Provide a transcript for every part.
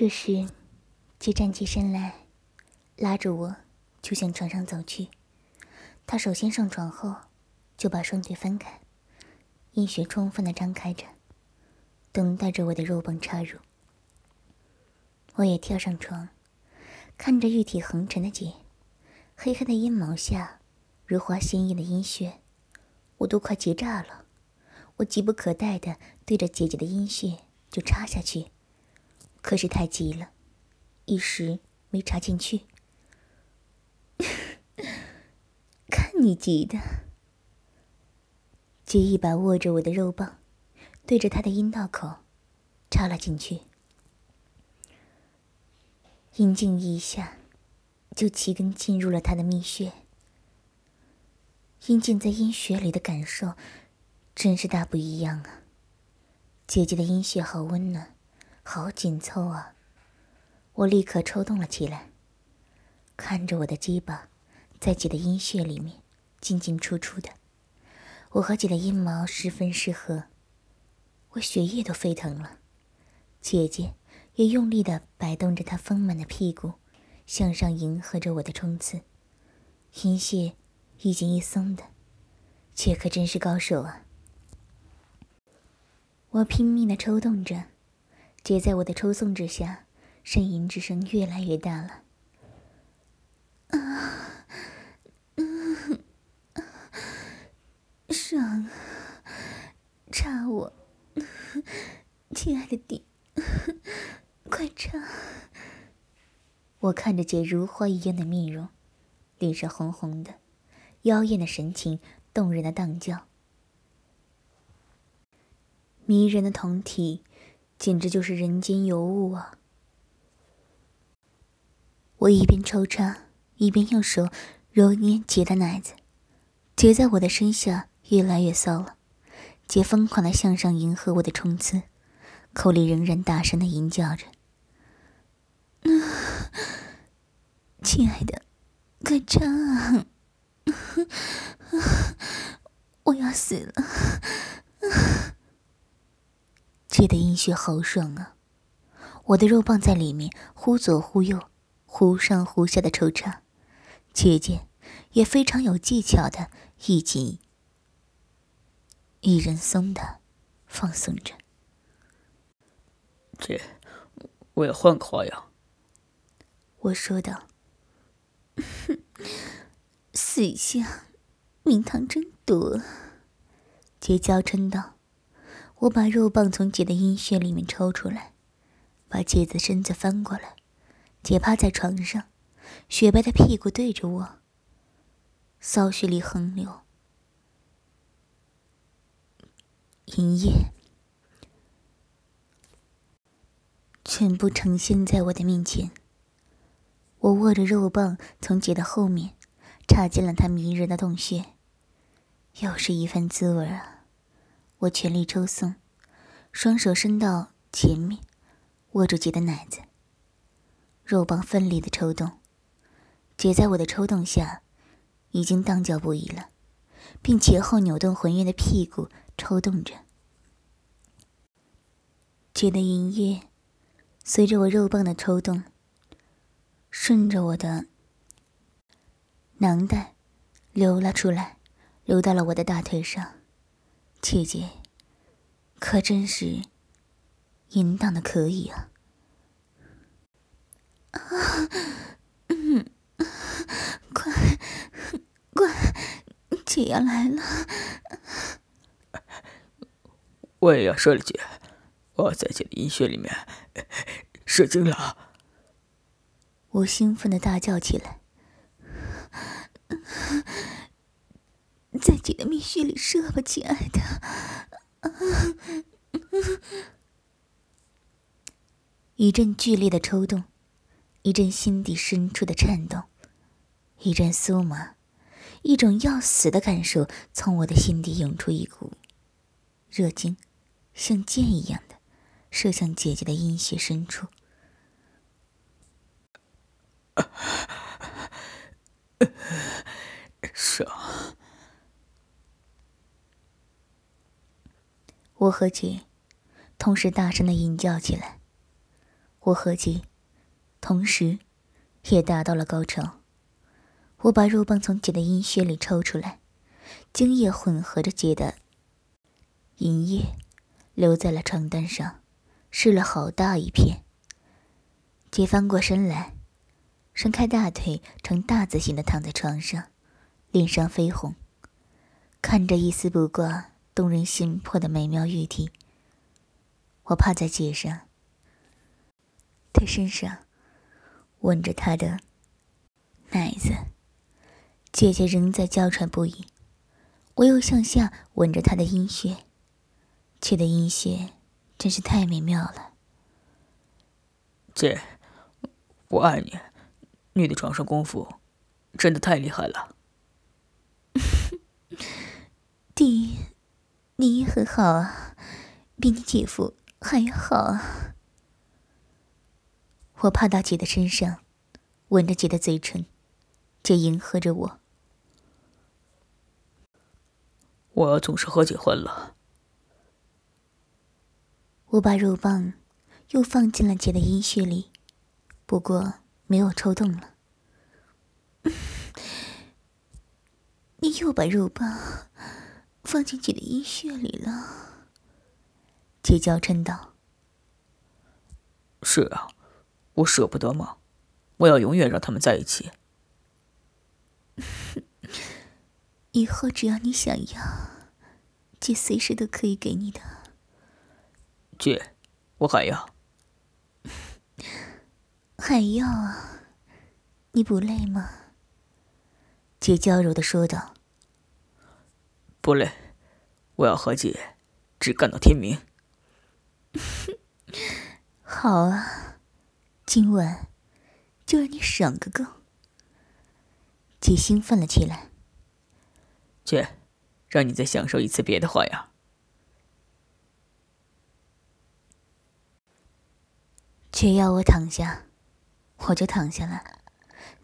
这时，姐站起身来，拉着我就向床上走去。她首先上床后，就把双腿分开，阴穴充分的张开着，等待着我的肉棒插入。我也跳上床，看着玉体横陈的姐，黑黑的阴毛下，如花鲜艳的阴穴，我都快结炸了。我急不可待的对着姐姐的阴穴就插下去。可是太急了，一时没插进去。看你急的！姐一把握着我的肉棒，对着他的阴道口插了进去。阴茎一下，就齐根进入了他的蜜穴。阴茎在阴穴里的感受，真是大不一样啊！姐姐的阴穴好温暖。好紧凑啊！我立刻抽动了起来，看着我的鸡巴在姐的阴穴里面进进出出的，我和姐的阴毛十分适合，我血液都沸腾了。姐姐也用力的摆动着她丰满的屁股，向上迎合着我的冲刺。阴穴一紧一松的，姐可真是高手啊！我拼命的抽动着。姐在我的抽送之下，呻吟之声越来越大了。啊，嗯，爽，插我，亲爱的弟，快插！我看着姐如花一样的面容，脸上红红的，妖艳的神情，动人的荡叫，迷人的酮体。简直就是人间尤物啊！我一边抽插，一边用手揉捏姐的奶子。姐在我的身下越来越骚了，姐疯狂的向上迎合我的冲刺，口里仍然大声的吟叫着：“ 亲爱的，快插啊！我要死了！” 姐的阴血好爽啊！我的肉棒在里面忽左忽右、忽上忽下的抽插，姐姐也非常有技巧的一紧一人松的放松着。姐，我要换个花样。我说道：“ 死相，名堂真多。”姐娇嗔道。我把肉棒从姐的阴穴里面抽出来，把姐的身子翻过来，姐趴在床上，雪白的屁股对着我，骚血里横流，银液全部呈现在我的面前。我握着肉棒，从姐的后面插进了她迷人的洞穴，又是一番滋味啊！我全力抽送，双手伸到前面，握住姐的奶子。肉棒奋力的抽动，姐在我的抽动下，已经荡叫不已了，并前后扭动浑圆的屁股，抽动着。姐的银液随着我肉棒的抽动，顺着我的囊袋流了出来，流到了我的大腿上。姐姐，可真是淫荡的可以啊！啊，嗯，快，快，姐要来了！我也要射了，姐，我在姐的阴穴里面射精了！我兴奋的大叫起来。在姐的蜜穴里射吧，亲爱的！一阵剧烈的抽动，一阵心底深处的颤动，一阵酥麻，一种要死的感受从我的心底涌出一股热精，像箭一样的射向姐姐的阴穴深处。爽！我和姐同时大声的吟叫起来，我和姐同时也达到了高潮。我把肉棒从姐的阴穴里抽出来，精液混合着姐的银液，留在了床单上，湿了好大一片。姐翻过身来，伸开大腿，呈大字形的躺在床上，脸上绯红，看着一丝不挂、动人心魄的美妙玉体。我趴在姐上，他身上吻着他的奶子。姐姐仍在娇喘不已，我又向下吻着她的阴穴，姐的阴穴真是太美妙了。姐，我爱你，你的床上功夫真的太厉害了。弟，你也很好啊，比你姐夫还要好啊。我趴到姐的身上，吻着姐的嘴唇。姐迎合着我，我要总是和姐混了。我把肉棒又放进了姐的阴穴里，不过没有抽动了。你又把肉棒放进姐的阴穴里了？姐娇嗔道：“是啊，我舍不得嘛，我要永远让他们在一起。”以后只要你想要，姐随时都可以给你的。姐，我还要，还要啊！你不累吗？姐娇柔的说道。不累，我要和姐只干到天明。好啊，今晚就让你爽个够。姐兴奋了起来。姐，让你再享受一次别的花样。姐要我躺下，我就躺下了。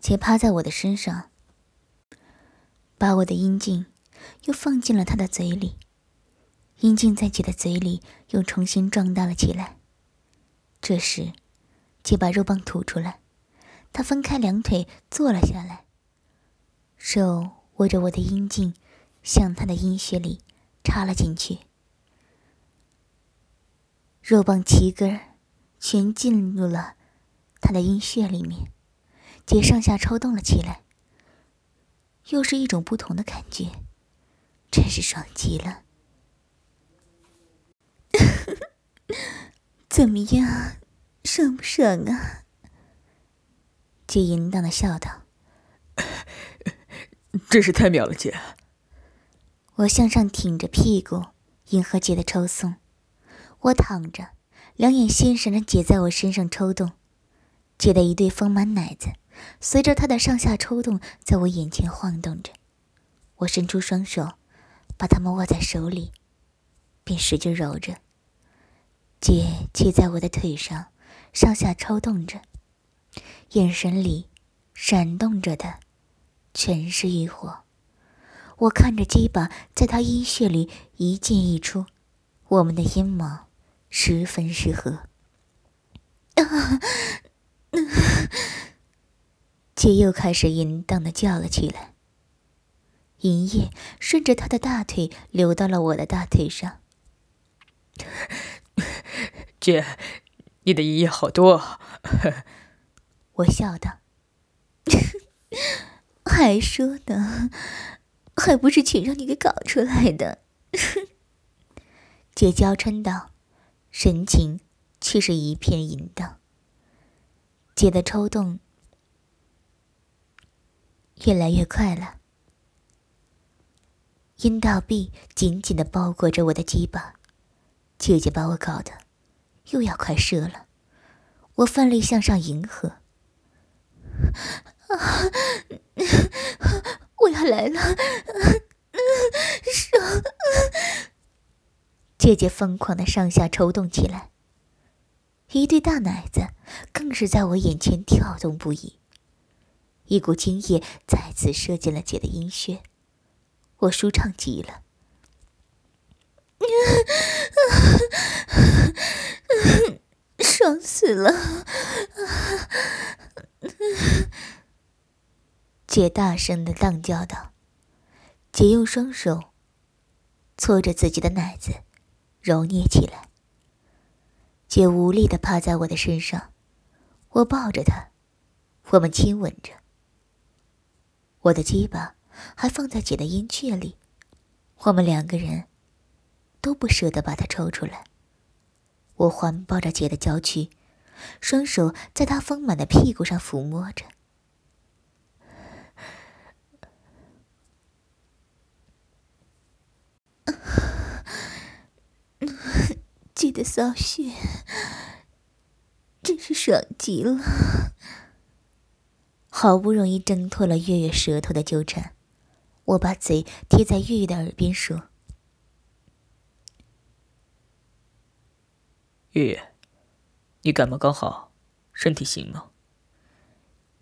姐趴在我的身上，把我的阴茎又放进了他的嘴里。阴茎在姐的嘴里又重新壮大了起来。这时，姐把肉棒吐出来，她分开两腿坐了下来。手握着我的阴茎，向他的阴穴里插了进去。肉棒齐根全进入了他的阴穴里面，姐上下抽动了起来。又是一种不同的感觉，真是爽极了。怎么样，爽不爽啊？姐淫荡的笑道。真是太妙了，姐。我向上挺着屁股，迎合姐的抽送。我躺着，两眼欣赏着姐在我身上抽动。姐的一对丰满奶子，随着她的上下抽动，在我眼前晃动着。我伸出双手，把它们握在手里，便使劲揉着。姐骑在我的腿上，上下抽动着，眼神里闪动着的。全是欲火，我看着鸡巴在他阴穴里一进一出，我们的阴毛十分适合。啊！姐又开始淫荡的叫了起来。银液顺着他的大腿流到了我的大腿上。姐，你的银液好多。啊 我笑道。还说呢，还不是全让你给搞出来的。姐娇嗔道，神情却是一片淫荡。姐的抽动越来越快了，阴道壁紧紧的包裹着我的鸡巴，姐姐把我搞得又要快射了，我奋力向上迎合。啊！我要来了，爽！姐姐疯狂的上下抽动起来，一对大奶子更是在我眼前跳动不已。一股精液再次射进了姐的阴穴，我舒畅极了。爽！死了！姐大声的浪叫道。姐用双手搓着自己的奶子，揉捏起来。姐无力的趴在我的身上，我抱着她，我们亲吻着。我的鸡巴还放在姐的阴穴里，我们两个人都不舍得把它抽出来。我环抱着姐的娇躯，双手在她丰满的屁股上抚摸着。记得骚穴，真是爽极了。好不容易挣脱了月月舌头的纠缠，我把嘴贴在月月的耳边说：“月月，你感冒刚好，身体行吗？”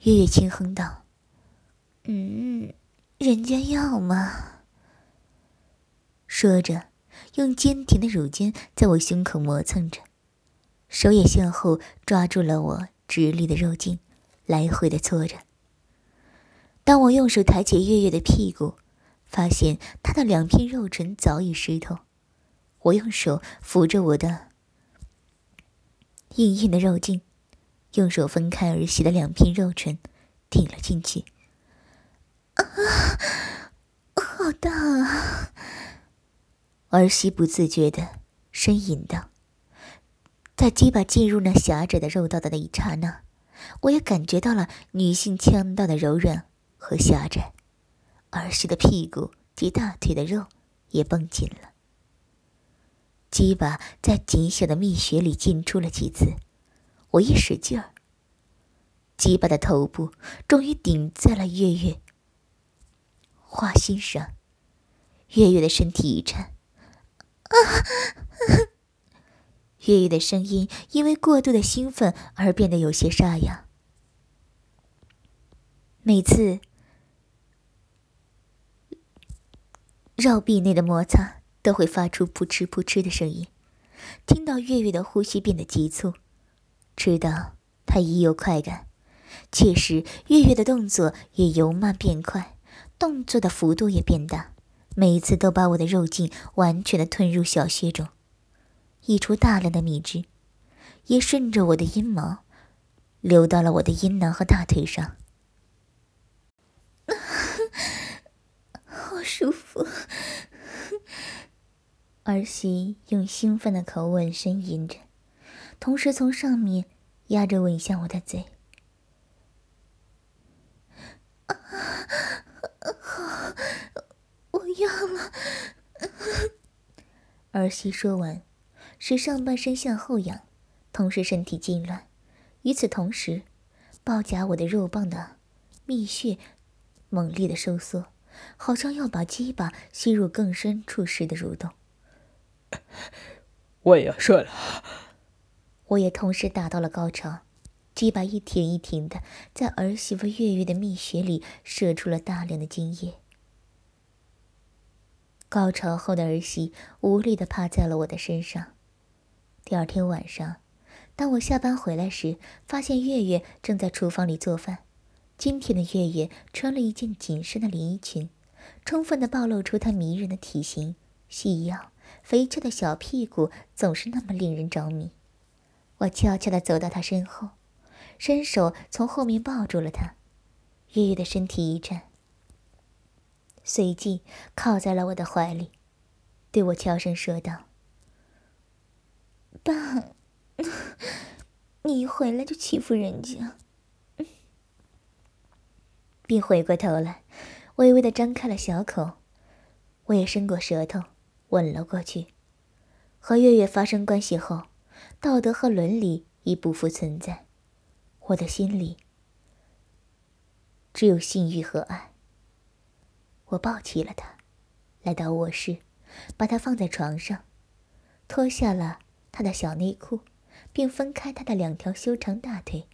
月月轻哼道：“嗯，人家要嘛。”说着。用坚挺的乳尖在我胸口磨蹭着，手也向后抓住了我直立的肉茎，来回的搓着。当我用手抬起月月的屁股，发现她的两片肉唇早已湿透。我用手扶着我的硬硬的肉茎，用手分开儿媳的两片肉唇，顶了进去。啊，好大啊！儿媳不自觉的呻吟道：“在鸡巴进入那狭窄的肉道的那一刹那，我也感觉到了女性腔道的柔软和狭窄。儿时的屁股及大腿的肉也绷紧了。鸡巴在紧小的蜜穴里进出了几次，我一使劲儿，鸡巴的头部终于顶在了月月花心上。月月的身体一颤。”啊！月月的声音因为过度的兴奋而变得有些沙哑。每次绕壁内的摩擦都会发出扑哧扑哧的声音。听到月月的呼吸变得急促，知道他已有快感。确实，月月的动作也由慢变快，动作的幅度也变大。每一次都把我的肉茎完全的吞入小穴中，溢出大量的蜜汁，也顺着我的阴毛流到了我的阴囊和大腿上。舒服！儿媳用兴奋的口吻呻吟着，同时从上面压着吻向我的嘴。好。我要了。儿媳说完，使上半身向后仰，同时身体痉挛。与此同时，包夹我的肉棒的蜜穴猛烈的收缩，好像要把鸡巴吸入更深处似的蠕动。我也要射了。我也同时达到了高潮，鸡巴一挺一挺的在儿媳妇月月的蜜穴里射出了大量的精液。高潮后的儿媳无力的趴在了我的身上。第二天晚上，当我下班回来时，发现月月正在厨房里做饭。今天的月月穿了一件紧身的连衣裙，充分地暴露出她迷人的体型、细腰、肥翘的小屁股，总是那么令人着迷。我悄悄地走到她身后，伸手从后面抱住了她。月月的身体一颤。随即靠在了我的怀里，对我悄声说道：“爸，你一回来就欺负人家。”并回过头来，微微的张开了小口，我也伸过舌头吻了过去。和月月发生关系后，道德和伦理已不复存在，我的心里只有性欲和爱。我抱起了他，来到卧室，把他放在床上，脱下了他的小内裤，并分开他的两条修长大腿。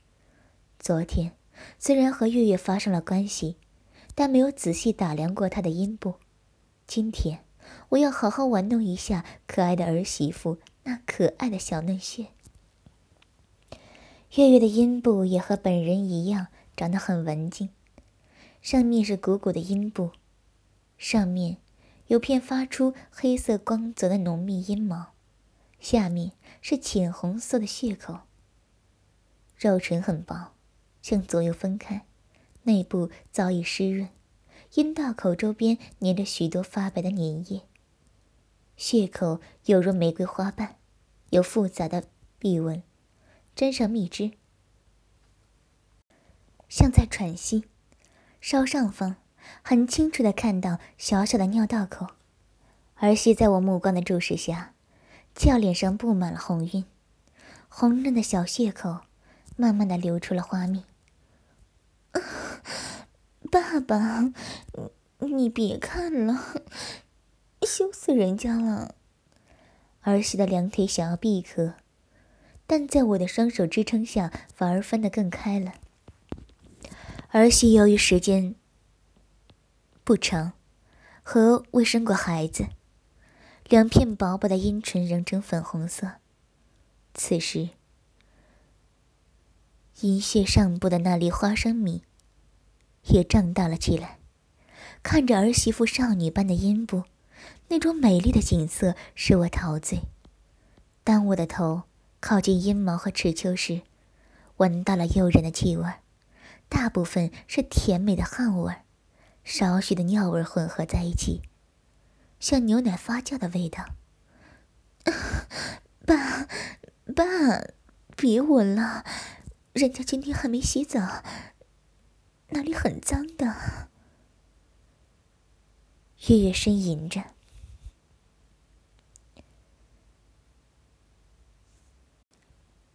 昨天虽然和月月发生了关系，但没有仔细打量过她的阴部。今天我要好好玩弄一下可爱的儿媳妇那可爱的小嫩穴。月月的阴部也和本人一样，长得很文静。上面是鼓鼓的阴部，上面有片发出黑色光泽的浓密阴毛，下面是浅红色的血口。肉唇很薄，向左右分开，内部早已湿润，阴道口周边粘着许多发白的粘液。血口犹如玫瑰花瓣，有复杂的壁纹。沾上蜜汁，像在喘息。稍上方，很清楚的看到小小的尿道口。儿媳在我目光的注视下，俏脸上布满了红晕，红润的小血口，慢慢的流出了花蜜。爸爸，你别看了，羞死人家了。儿媳的两腿想要闭合。但在我的双手支撑下，反而分得更开了。儿媳由于时间不长，和未生过孩子，两片薄薄的阴唇仍呈粉红色。此时，阴穴上部的那粒花生米也胀大了起来。看着儿媳妇少女般的阴部，那种美丽的景色使我陶醉。当我的头。靠近阴毛和齿丘时，闻到了诱人的气味，大部分是甜美的汗味，少许的尿味混合在一起，像牛奶发酵的味道。爸，爸，别闻了，人家今天还没洗澡，那里很脏的。月月呻吟着。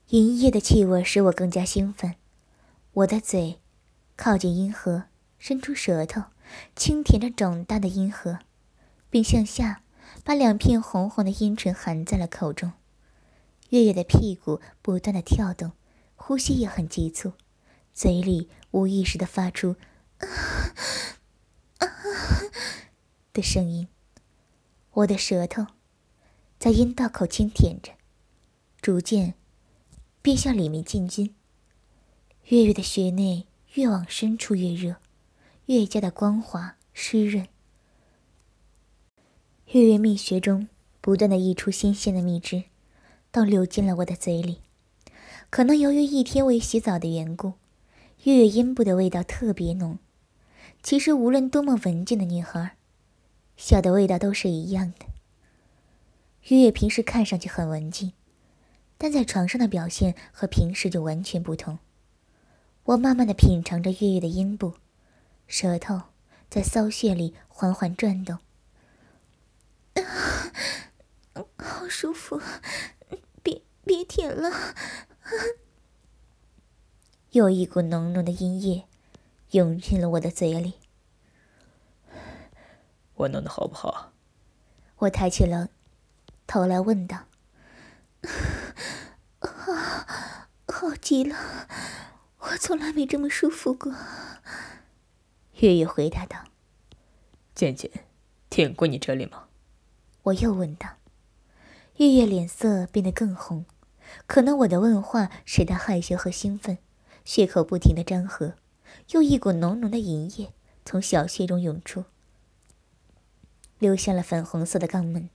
银液的气味使我更加兴奋，我的嘴靠近阴核，伸出舌头，轻舔着肿大的阴核，并向下把两片红红的阴唇含在了口中。月月的屁股不断的跳动，呼吸也很急促，嘴里无意识的发出“啊啊”的声音。我的舌头在阴道口轻舔着，逐渐。便向里面进军，月月的穴内越往深处越热，越加的光滑湿润。月月蜜穴中不断的溢出新鲜的蜜汁，都流进了我的嘴里。可能由于一天未洗澡的缘故，月月阴部的味道特别浓。其实无论多么文静的女孩，小的味道都是一样的。月月平时看上去很文静。但在床上的表现和平时就完全不同。我慢慢的品尝着月月的阴部，舌头在骚穴里缓缓转动，好舒服，别别舔了。又一股浓浓的阴液涌进了我的嘴里。我弄的好不好？我抬起了头来问道。啊好极了，我从来没这么舒服过。月月回答道：“渐渐，舔过你这里吗？”我又问道。月月脸色变得更红，可能我的问话使他害羞和兴奋，血口不停的张合，又一股浓浓的银液从小穴中涌出，流向了粉红色的肛门。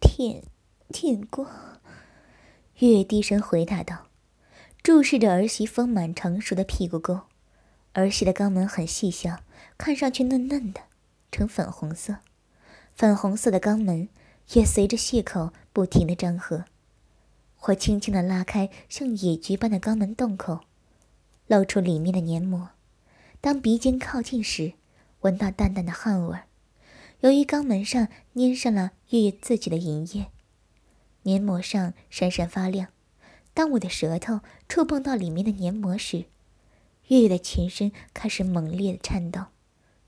舔，舔过。月月低声回答道。注视着儿媳丰满成熟的屁股沟，儿媳的肛门很细小，看上去嫩嫩的，呈粉红色。粉红色的肛门也随着血口不停的张合。我轻轻的拉开像野菊般的肛门洞口，露出里面的黏膜。当鼻尖靠近时，闻到淡淡的汗味。由于肛门上粘上了月月自己的银液，黏膜上闪闪发亮。当我的舌头触碰到里面的黏膜时，月月的全身开始猛烈的颤抖，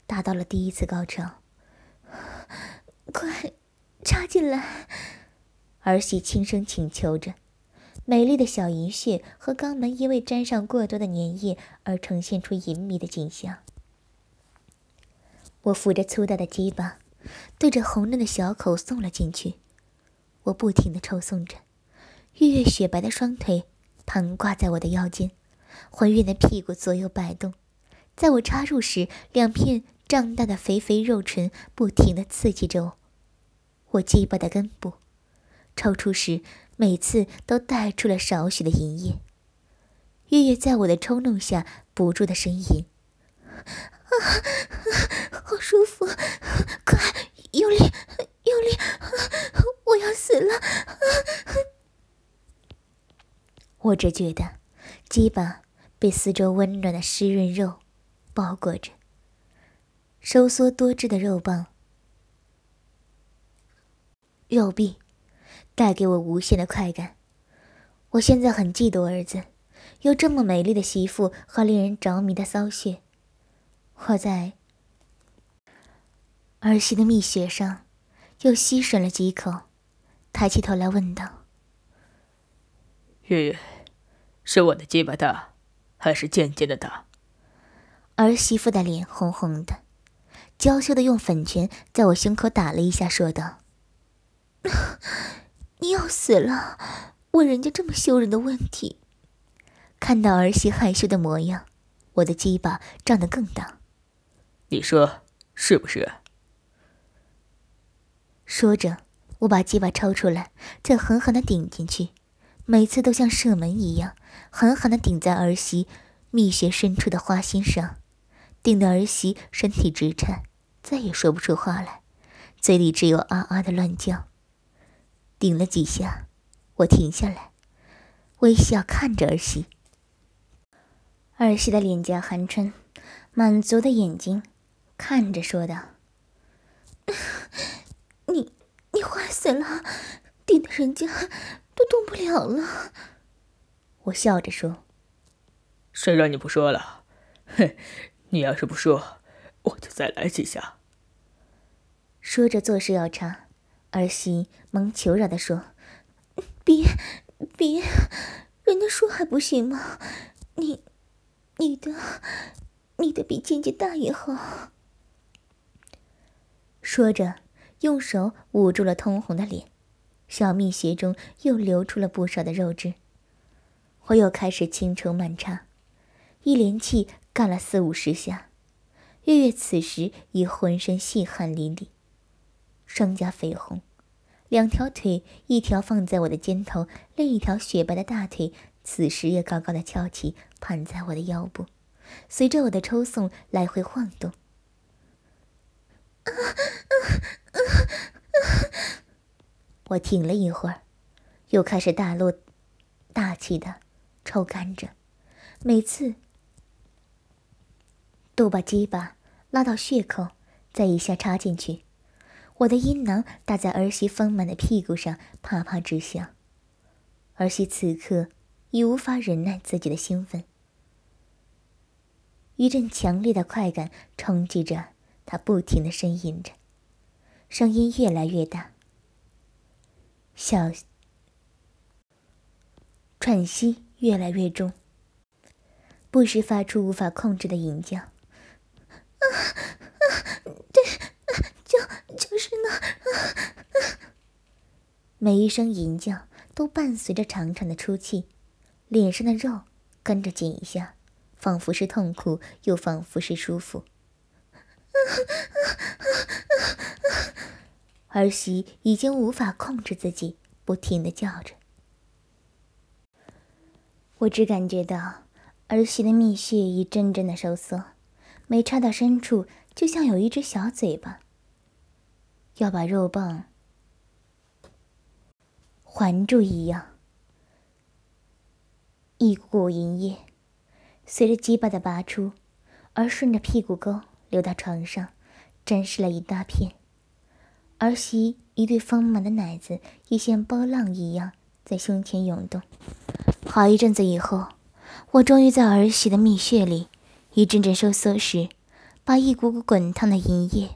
达到了第一次高潮。快插进来！儿媳轻声请求着。美丽的小银穴和肛门因为沾上过多的粘液而呈现出隐秘的景象。我扶着粗大的鸡巴，对着红嫩的小口送了进去。我不停的抽送着。月月雪白的双腿盘挂在我的腰间，浑圆的屁股左右摆动。在我插入时，两片胀大的肥肥肉唇不停地刺激着我。我鸡巴的根部，抽出时每次都带出了少许的银液。月月在我的冲动下不住的呻吟：“啊，好舒服，快用力，用力，我要死了！”我只觉得鸡巴被四周温暖的湿润肉。包裹着收缩多汁的肉棒、肉壁，带给我无限的快感。我现在很嫉妒儿子有这么美丽的媳妇和令人着迷的骚穴。我在儿媳的蜜穴上又吸吮了几口，抬起头来问道：“月月，是我的鸡巴大，还是渐渐的大？”儿媳妇的脸红红的，娇羞的用粉拳在我胸口打了一下，说道：“你要死了，问人家这么羞人的问题。”看到儿媳害羞的模样，我的鸡巴胀得更大。你说是不是？说着，我把鸡巴抽出来，再狠狠的顶进去，每次都像射门一样，狠狠的顶在儿媳蜜穴深处的花心上。顶得儿媳身体直颤，再也说不出话来，嘴里只有啊啊的乱叫。顶了几下，我停下来，微笑看着儿媳。儿媳的脸颊含春，满足的眼睛看着说道：“你你坏死了，顶得人家都动不了了。”我笑着说：“谁让你不说了？哼！”你要是不说，我就再来几下。说着，做事要插，儿媳忙求饶的说：“别，别，人家说还不行吗？你，你的，你的比姐姐大也好。”说着，用手捂住了通红的脸，小蜜穴中又流出了不少的肉汁。我又开始轻抽慢插，一连气。干了四五十下，月月此时已浑身细汗淋漓，双颊绯红，两条腿，一条放在我的肩头，另一条雪白的大腿此时也高高的翘起，盘在我的腰部，随着我的抽送来回晃动。我停了一会儿，又开始大落大气的抽干着，每次。都把鸡巴拉到穴口，再一下插进去。我的阴囊打在儿媳丰满的屁股上，啪啪直响。儿媳此刻已无法忍耐自己的兴奋，一阵强烈的快感冲击着她，不停的呻吟着，声音越来越大，小喘息越来越重，不时发出无法控制的吟叫。啊啊对，就就是那，每一声吟叫都伴随着长长的出气，脸上的肉跟着紧一下，仿佛是痛苦，又仿佛是舒服。儿媳已经无法控制自己，不停的叫着。我只感觉到儿媳的蜜穴已阵阵的收缩。没插到深处，就像有一只小嘴巴，要把肉棒环住一样。一股股银液随着鸡巴的拔出，而顺着屁股沟流到床上，沾湿了一大片。儿媳一对丰满的奶子也像波浪一样在胸前涌动。好一阵子以后，我终于在儿媳的蜜穴里。一阵阵收缩时，把一股股滚烫的银液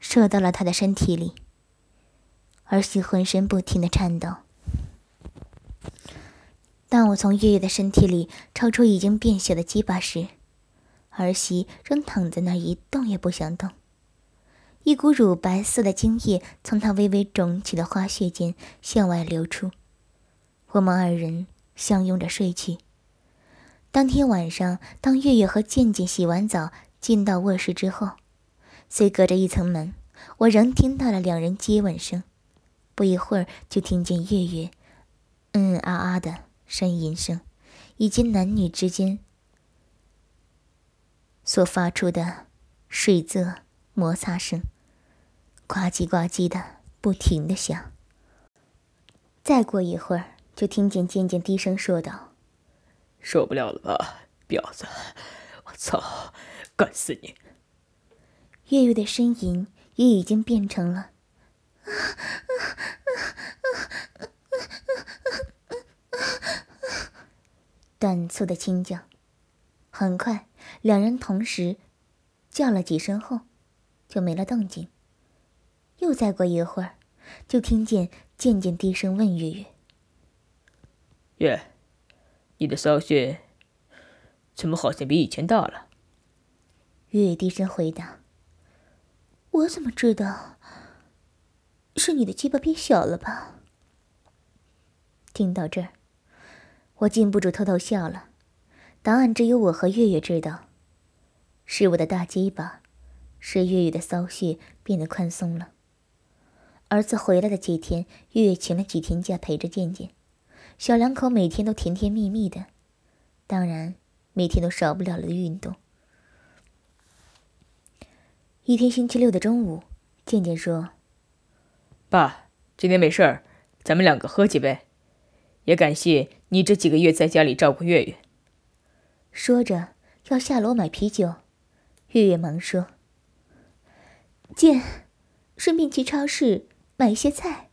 射到了他的身体里。儿媳浑身不停的颤抖。当我从月月的身体里抽出已经变小的鸡巴时，儿媳仍躺在那儿一动也不想动。一股乳白色的精液从她微微肿起的花穴间向外流出。我们二人相拥着睡去。当天晚上，当月月和健健洗完澡进到卧室之后，虽隔着一层门，我仍听到了两人接吻声。不一会儿，就听见月月嗯嗯啊啊的呻吟声，以及男女之间所发出的水渍摩擦声，呱唧呱唧的不停的响。再过一会儿，就听见渐渐低声说道：“受不了了吧，婊子！我操，干死你！”月月的呻吟也已经变成了。短促的轻叫，很快，两人同时叫了几声后，就没了动静。又再过一会儿，就听见渐渐低声问月月：“月，你的骚穴怎么好像比以前大了？”月月低声回答：“我怎么知道？”是你的鸡巴变小了吧？听到这儿，我禁不住偷偷笑了。答案只有我和月月知道，是我的大鸡巴，是月月的骚穴变得宽松了。儿子回来的几天，月月请了几天假陪着健健，小两口每天都甜甜蜜蜜的，当然每天都少不了了运动。一天星期六的中午，健健说。爸，今天没事儿，咱们两个喝几杯。也感谢你这几个月在家里照顾月月。说着要下楼买啤酒，月月忙说：“健，顺便去超市买一些菜。”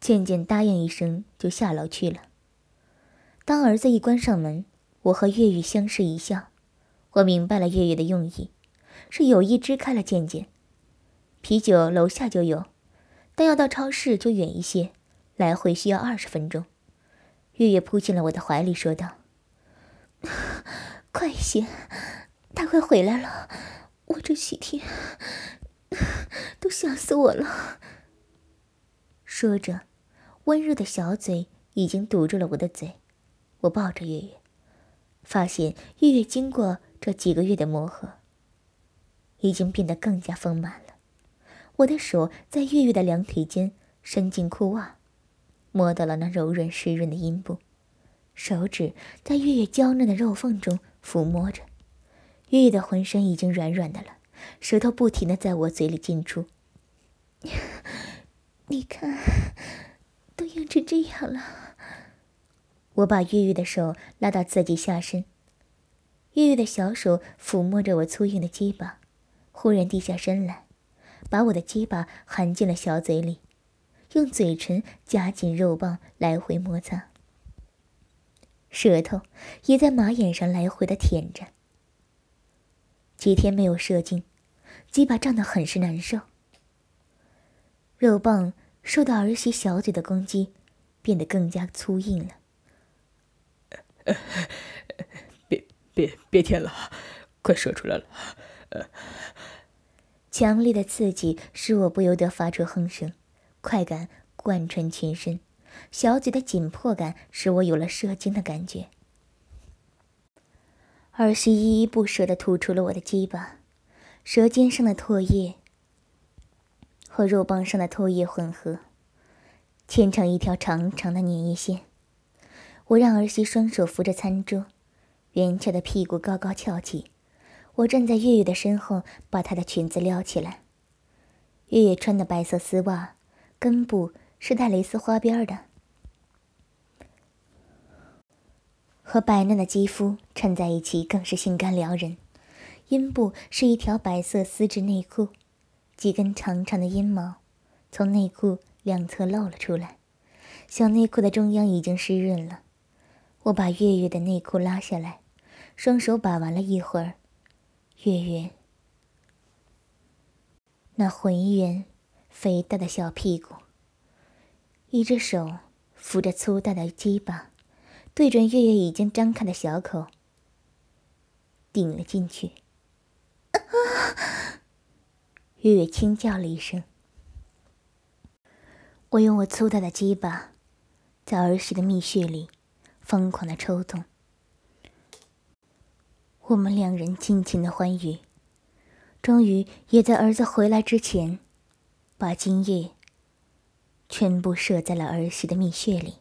倩倩答应一声，就下楼去了。当儿子一关上门，我和月月相视一笑，我明白了月月的用意，是有意支开了倩倩。啤酒楼下就有。但要到超市就远一些，来回需要二十分钟。月月扑进了我的怀里，说道：“ 快一些，他快回来了，我这几天 都想死我了。”说着，温热的小嘴已经堵住了我的嘴。我抱着月月，发现月月经过这几个月的磨合，已经变得更加丰满。我的手在月月的两腿间伸进裤袜，摸到了那柔软湿润的阴部，手指在月月娇嫩的肉缝中抚摸着，月月的浑身已经软软的了，舌头不停的在我嘴里进出。你看，都硬成这样了。我把月月的手拉到自己下身，月月的小手抚摸着我粗硬的鸡巴，忽然低下身来。把我的鸡巴含进了小嘴里，用嘴唇夹紧肉棒来回摩擦，舌头也在马眼上来回的舔着。几天没有射精，鸡巴胀得很是难受。肉棒受到儿媳小嘴的攻击，变得更加粗硬了。别别别舔了，快射出来了。强烈的刺激使我不由得发出哼声，快感贯穿全身，小嘴的紧迫感使我有了射精的感觉。儿媳依依不舍地吐出了我的鸡巴，舌尖上的唾液和肉棒上的唾液混合，牵成一条长长的粘液线。我让儿媳双手扶着餐桌，圆翘的屁股高高翘起。我站在月月的身后，把她的裙子撩起来。月月穿的白色丝袜，根部是带蕾丝花边的，和白嫩的肌肤衬在一起，更是性感撩人。阴部是一条白色丝质内裤，几根长长的阴毛从内裤两侧露了出来。小内裤的中央已经湿润了。我把月月的内裤拉下来，双手把玩了一会儿。月月那浑圆、肥大的小屁股，一只手扶着粗大的鸡巴，对准月月已经张开的小口，顶了进去。月月轻叫了一声。我用我粗大的鸡巴，在儿时的蜜穴里疯狂的抽动。我们两人尽情的欢愉，终于也在儿子回来之前，把精液全部射在了儿媳的蜜穴里。